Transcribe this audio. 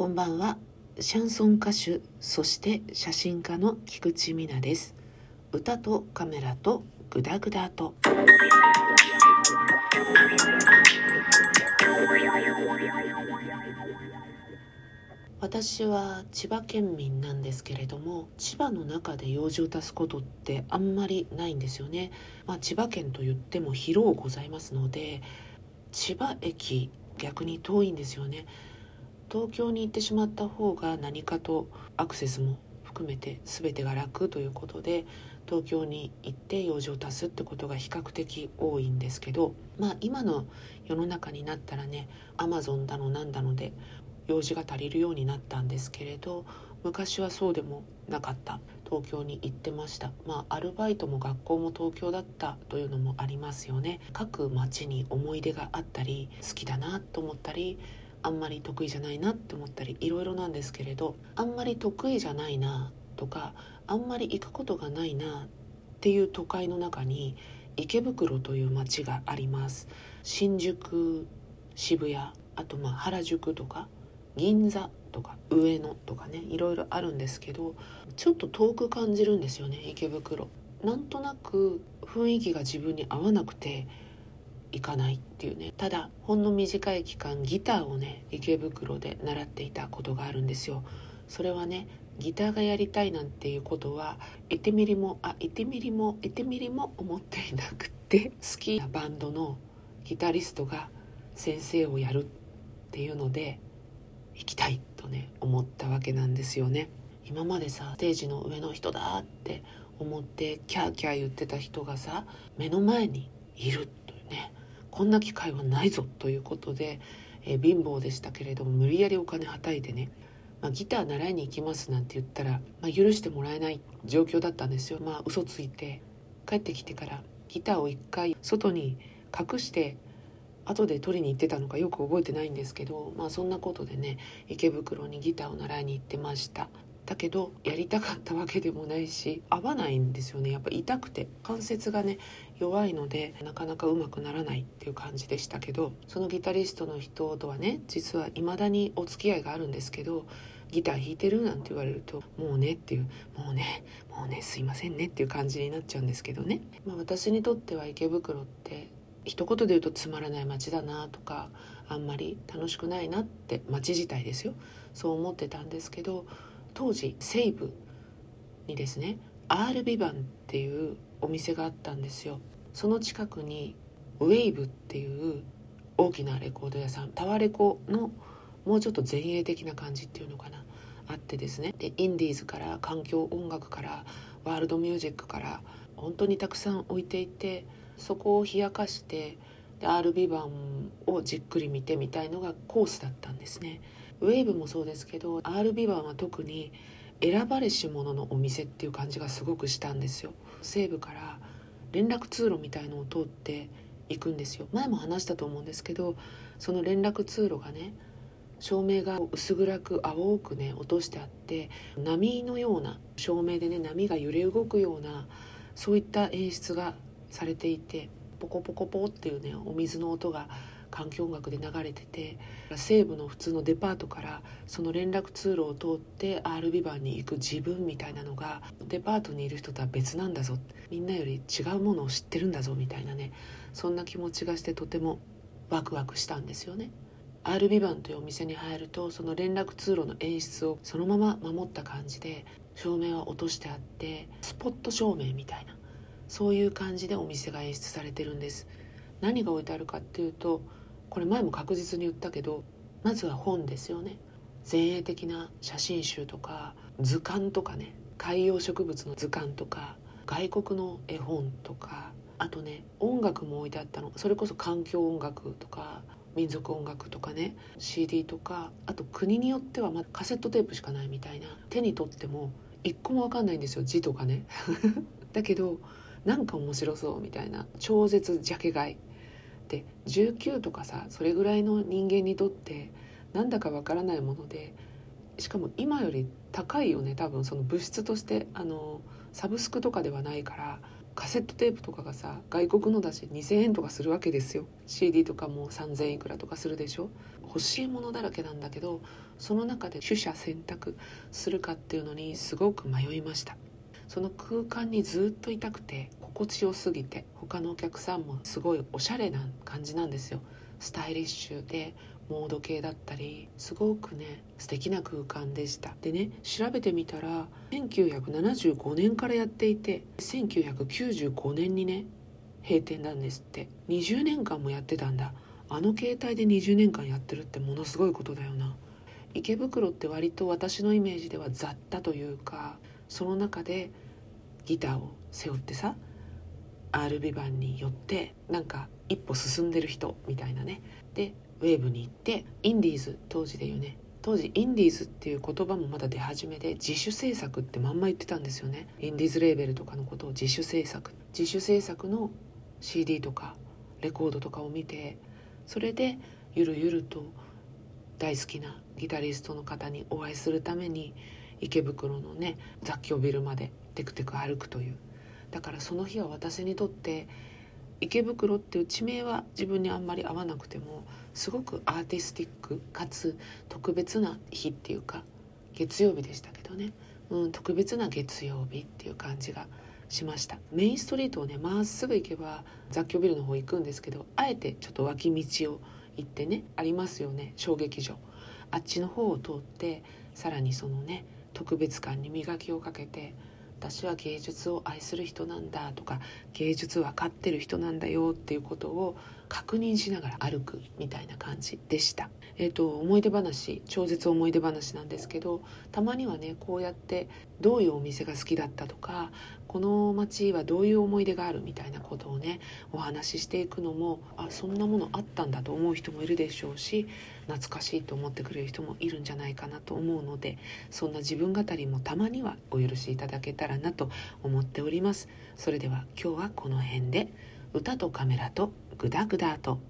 こんばんは。シャンソン歌手そして写真家の菊池美奈です。歌とカメラとグダグダと。私は千葉県民なんですけれども千葉の中で用事を足すことってあんまりないんですよね、まあ、千葉県と言っても広うございますので千葉駅逆に遠いんですよね。東京に行ってしまった方が何かとアクセスも含めて全てが楽ということで東京に行って用事を足すってことが比較的多いんですけどまあ今の世の中になったらねアマゾンだのなんだので用事が足りるようになったんですけれど昔はそうでもなかった。東京に行ってました。まあアルバイトも学校も東京だったというのもありますよね。各町に思い出があったり好きだなと思ったりあんまり得意じゃないなって思ったりいろいろなんですけれどあんまり得意じゃないなとかあんまり行くことがないなっていう都会の中に池袋という街があります。新宿渋谷あとまあ原宿とか銀座とか上野とかねいろいろあるんですけどちょっと遠く感じるんですよね池袋。なんとなく雰囲気が自分に合わなくて行かないっていうね。ただほんの短い期間ギターをね池袋で習っていたことがあるんですよ。それはねギターがやりたいなんていうことは1てみりもあ1てみりも1てみりも思っていなくて好きなバンドのギタリストが先生をやるっていうので行きたいとね思ったわけなんですよね。今までさステージの上の人だって思ってキャーキャー言ってた人がさ目の前にいるねこんな機会はないぞということで、えー、貧乏でしたけれども無理やりお金はたいてね、まあ、ギター習いに行きますなんて言ったら、まあ、許してもらえない状況だったんですよ。まあ嘘ついて帰ってきてからギターを一回外に隠して後で取りに行ってたのかよく覚えてないんですけどまあそんなことでね池袋にギターを習いに行ってました。だけどやりたかったわけでもないし合わないんですよね。やっぱ痛くて関節がね弱いのでなかなかうまくならないっていう感じでしたけどそのギタリストの人とはね実は未だにお付き合いがあるんですけどギター弾いてるなんて言われるともうねっていうもうねもうねすいませんねっていう感じになっちゃうんですけどね、まあ、私にとっては池袋って一言で言うとつまらない街だなとかあんまり楽しくないなって街自体ですよ。そう思ってたんですけど当時西部にですね R ビバンっていうお店があったんですよ。その近くにウェイブっていう大きなレコード屋さんタワレコのもうちょっと前衛的な感じっていうのかなあってですね。でインディーズから環境音楽からワールドミュージックから本当にたくさん置いていてそこを冷やかしてで R ビバンをじっくり見てみたいのがコースだったんですね。ウェーブもそうですけど R ビバンは特に選ばれし者のお店っていう感じがすごくしたんですよ。西部から連絡通路みたいのを通っていくんですよ。前も話したと思うんですけどその連絡通路がね照明が薄暗く青くね落としてあって波のような照明でね波が揺れ動くようなそういった演出がされていてポコポコポっていうねお水の音が環境音楽で流れてて西部の普通のデパートからその連絡通路を通って R ビバンに行く自分みたいなのがデパートにいる人とは別なんだぞ。みんなより違うものを知ってるんだぞみたいなね。そんな気持ちがしてとてもワクワクしたんですよね。R ビバンというお店に入るとその連絡通路の演出をそのまま守った感じで照明は落としてあってスポット照明みたいなそういう感じでお店が演出されてるんです。何が置いてあるかっていうとこれ前も確実に言ったけどまずは本ですよね。前衛的な写真集とか図鑑とかね。海洋植物の図鑑とか外国の絵本とか。あとね音楽も置いてあったの。それこそ環境音楽とか民族音楽とかね。CD とか。あと国によってはまカセットテープしかないみたいな。手に取っても一個も分かんないんですよ。字とかね。だけどなんか面白そうみたいな。超絶ジャケ買い。で19とかさそれぐらいの人間にとってなんだかわからないものでしかも今より高いよね多分その物質として。あのサブスクとかではないからカセットテープとかがさ外国のだし2,000円とかするわけですよ。CD とかも3,000いくらとかするでしょ。欲しいものだらけなんだけどその中で取捨選択するかっていうのにすごく迷いました。その空間にずっといたくて心地よすぎて他のお客さんもすごいおしゃれな感じなんですよ。スタイリッシュでモード系だったりすごくね素敵な空間でした。でね調べてみたら1975年からやっていて1995年にね閉店なんですって。20年間もやってたんだ。あの携帯で20年間やってるってものすごいことだよな。池袋って割と私のイメージでは雑多というかその中でギターを背負ってさ RB 版によってなんか一歩進んでる人みたいなね。でウェーブに行ってインディーズ当時で言うね。当時インディーズっていう言葉もまだ出始めで自主制作ってまんま言ってたんですよね。インディーズレーベルとかのことを自主制作。自主制作の CD とかレコードとかを見てそれでゆるゆると大好きなギタリストの方にお会いするために池袋のね雑居ビルまでテクテク歩くというだからその日は私にとって池袋っていう地名は自分にあんまり合わなくてもすごくアーティスティックかつ特別な日っていうか月曜日でしたけどね、うん、特別な月曜日っていう感じがしました。メインストリートをねまっすぐ行けば雑居ビルの方行くんですけどあえてちょっと脇道を行ってねありますよね小劇場。あっちの方を通ってさらにそのね特別感に磨きをかけて私は芸術を愛する人なんだとか芸術分かってる人なんだよっていうことを確認しながら歩くみたいな感じでした。えーと、思い出話超絶思い出話なんですけどたまにはねこうやってどういうお店が好きだったとかこの街はどういう思い出があるみたいなことをねお話ししていくのもあそんなものあったんだと思う人もいるでしょうし懐かしいと思ってくれる人もいるんじゃないかなと思うのでそんな自分語りもたまにはお許しいただけたらなと思っておりますそれでは今日はこの辺で歌とカメラとグダグダと。